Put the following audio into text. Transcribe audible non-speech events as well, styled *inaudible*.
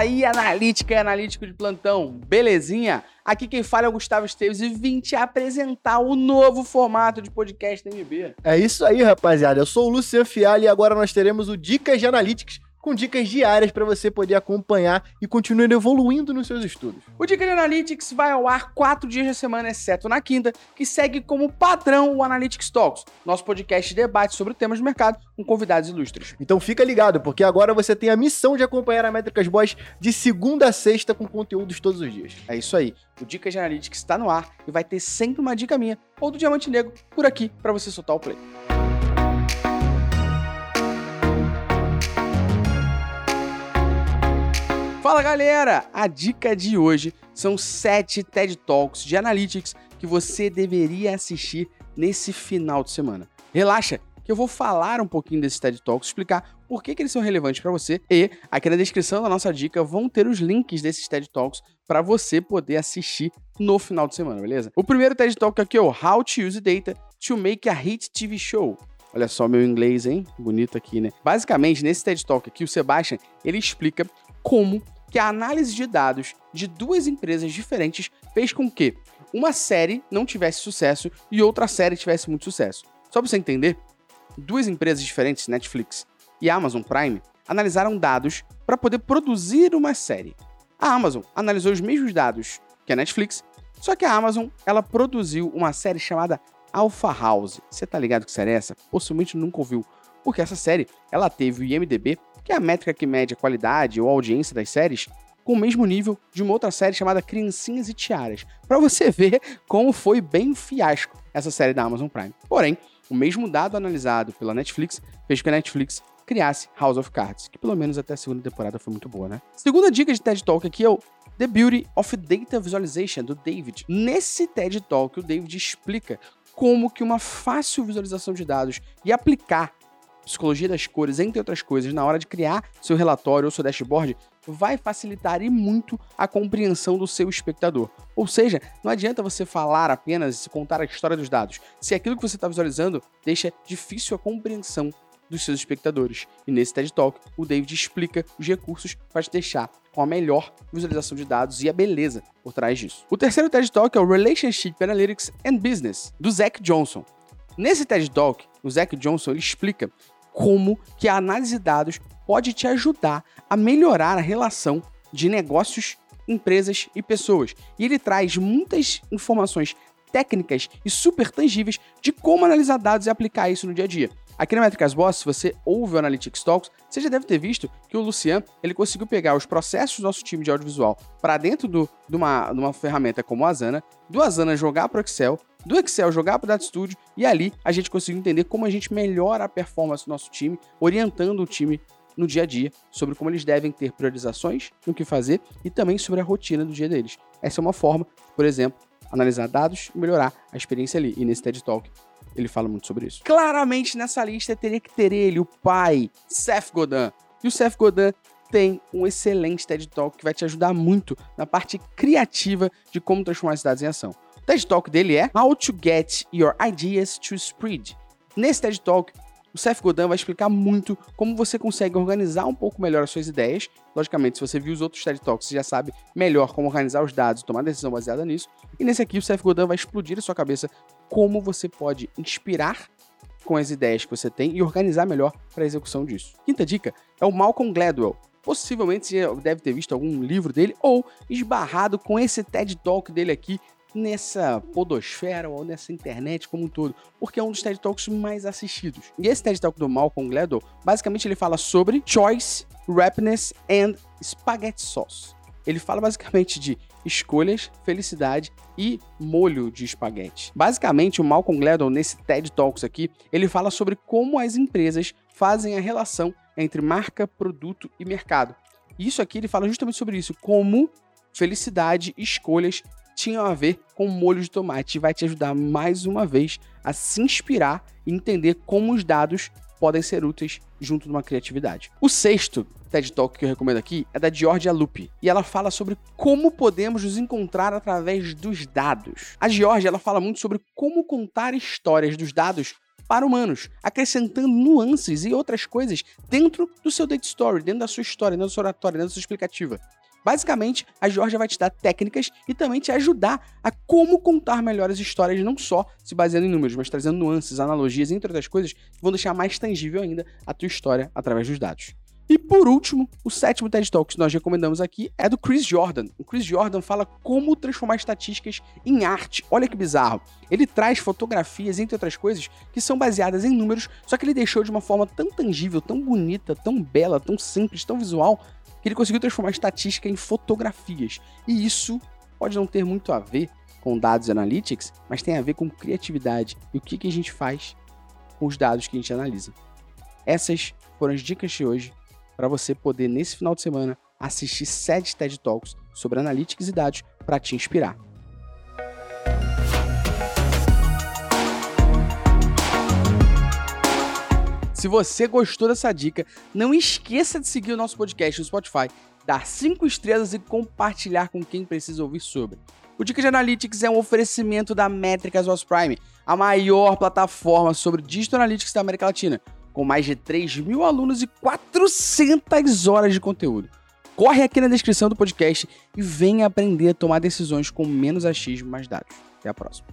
aí, analítica e analítico de plantão, belezinha? Aqui quem fala é o Gustavo Esteves e vim te apresentar o novo formato de podcast da MB. É isso aí, rapaziada. Eu sou o Luciano Fiali e agora nós teremos o Dicas de Analytics com dicas diárias para você poder acompanhar e continuar evoluindo nos seus estudos. O Dica de Analytics vai ao ar quatro dias da semana, exceto na quinta, que segue como padrão o Analytics Talks, nosso podcast de debate sobre temas do mercado com convidados ilustres. Então fica ligado, porque agora você tem a missão de acompanhar a Métricas Boys de segunda a sexta com conteúdos todos os dias. É isso aí. O Dica de Analytics está no ar e vai ter sempre uma dica minha ou do Diamante Negro por aqui para você soltar o play. Fala galera! A dica de hoje são sete TED Talks de Analytics que você deveria assistir nesse final de semana. Relaxa, que eu vou falar um pouquinho desses TED Talks, explicar por que, que eles são relevantes para você e aqui na descrição da nossa dica vão ter os links desses TED Talks para você poder assistir no final de semana, beleza? O primeiro TED Talk aqui é o How to Use Data to Make a Hit TV Show. Olha só meu inglês, hein? Bonito aqui, né? Basicamente, nesse TED Talk aqui, o Sebastian, ele explica como que a análise de dados de duas empresas diferentes fez com que uma série não tivesse sucesso e outra série tivesse muito sucesso. Só para você entender, duas empresas diferentes, Netflix e Amazon Prime, analisaram dados para poder produzir uma série. A Amazon analisou os mesmos dados que a Netflix, só que a Amazon ela produziu uma série chamada Alpha House. Você tá ligado que série é essa? Possivelmente nunca ouviu, porque essa série ela teve o IMDb que é a métrica que mede a qualidade ou a audiência das séries, com o mesmo nível de uma outra série chamada Criancinhas e Tiaras, para você *laughs* ver como foi bem fiasco essa série da Amazon Prime. Porém, o mesmo dado analisado pela Netflix fez que a Netflix criasse House of Cards, que pelo menos até a segunda temporada foi muito boa, né? Segunda dica de TED Talk aqui é o The Beauty of Data Visualization, do David. Nesse TED Talk, o David explica como que uma fácil visualização de dados e aplicar psicologia das cores, entre outras coisas, na hora de criar seu relatório ou seu dashboard, vai facilitar e muito a compreensão do seu espectador. Ou seja, não adianta você falar apenas e contar a história dos dados, se aquilo que você está visualizando deixa difícil a compreensão dos seus espectadores. E nesse TED Talk, o David explica os recursos para te deixar com a melhor visualização de dados e a beleza por trás disso. O terceiro TED Talk é o Relationship Analytics and Business, do Zach Johnson. Nesse TED Talk, o Zach Johnson explica como que a análise de dados pode te ajudar a melhorar a relação de negócios, empresas e pessoas. E ele traz muitas informações técnicas e super tangíveis de como analisar dados e aplicar isso no dia a dia. Aqui na Métricas Boss, se você ouve o Analytics Talks, você já deve ter visto que o Lucian ele conseguiu pegar os processos do nosso time de audiovisual para dentro do, de, uma, de uma ferramenta como a Asana, do Asana jogar para o Excel, do Excel jogar para o Data Studio e ali a gente conseguiu entender como a gente melhora a performance do nosso time, orientando o time no dia a dia sobre como eles devem ter priorizações no que fazer e também sobre a rotina do dia deles. Essa é uma forma, por exemplo, analisar dados e melhorar a experiência ali. E nesse TED Talk ele fala muito sobre isso. Claramente nessa lista teria que ter ele, o pai, Seth Godin. E o Seth Godin tem um excelente TED Talk que vai te ajudar muito na parte criativa de como transformar as dados em ação. TED Talk dele é How to Get Your Ideas to Spread. Nesse TED Talk, o Seth Godin vai explicar muito como você consegue organizar um pouco melhor as suas ideias. Logicamente, se você viu os outros TED Talks, você já sabe melhor como organizar os dados tomar decisão baseada nisso. E nesse aqui, o Seth Godin vai explodir a sua cabeça como você pode inspirar com as ideias que você tem e organizar melhor para a execução disso. Quinta dica é o Malcolm Gladwell. Possivelmente você deve ter visto algum livro dele ou esbarrado com esse TED Talk dele aqui nessa podosfera ou nessa internet como um todo, porque é um dos TED Talks mais assistidos. E esse TED Talk do Malcolm Gladwell, basicamente ele fala sobre choice, rapness and spaghetti sauce. Ele fala basicamente de escolhas, felicidade e molho de espaguete. Basicamente, o Malcolm Gladwell nesse TED Talks aqui, ele fala sobre como as empresas fazem a relação entre marca, produto e mercado. Isso aqui ele fala justamente sobre isso, como felicidade, escolhas tinham a ver com molho de tomate. Vai te ajudar mais uma vez a se inspirar e entender como os dados podem ser úteis junto de uma criatividade. O sexto TED Talk que eu recomendo aqui é da Georgia Lupe e ela fala sobre como podemos nos encontrar através dos dados. A Georgia ela fala muito sobre como contar histórias dos dados para humanos, acrescentando nuances e outras coisas dentro do seu date story, dentro da sua história, dentro da sua oratória, dentro da sua explicativa. Basicamente, a Georgia vai te dar técnicas e também te ajudar a como contar melhores histórias, não só se baseando em números, mas trazendo nuances, analogias, entre outras coisas, que vão deixar mais tangível ainda a tua história através dos dados. E por último, o sétimo TED Talk que nós recomendamos aqui é do Chris Jordan. O Chris Jordan fala como transformar estatísticas em arte. Olha que bizarro. Ele traz fotografias, entre outras coisas, que são baseadas em números, só que ele deixou de uma forma tão tangível, tão bonita, tão bela, tão simples, tão visual, que ele conseguiu transformar estatística em fotografias. E isso pode não ter muito a ver com dados e analytics, mas tem a ver com criatividade e o que, que a gente faz com os dados que a gente analisa. Essas foram as dicas de hoje para você poder, nesse final de semana, assistir sete TED Talks sobre analytics e dados para te inspirar. Se você gostou dessa dica, não esqueça de seguir o nosso podcast no Spotify, dar cinco estrelas e compartilhar com quem precisa ouvir sobre. O Dica de Analytics é um oferecimento da Métricas Was Prime, a maior plataforma sobre Digital Analytics da América Latina, com mais de 3 mil alunos e 400 horas de conteúdo. Corre aqui na descrição do podcast e venha aprender a tomar decisões com menos achismo e mais dados. Até a próxima.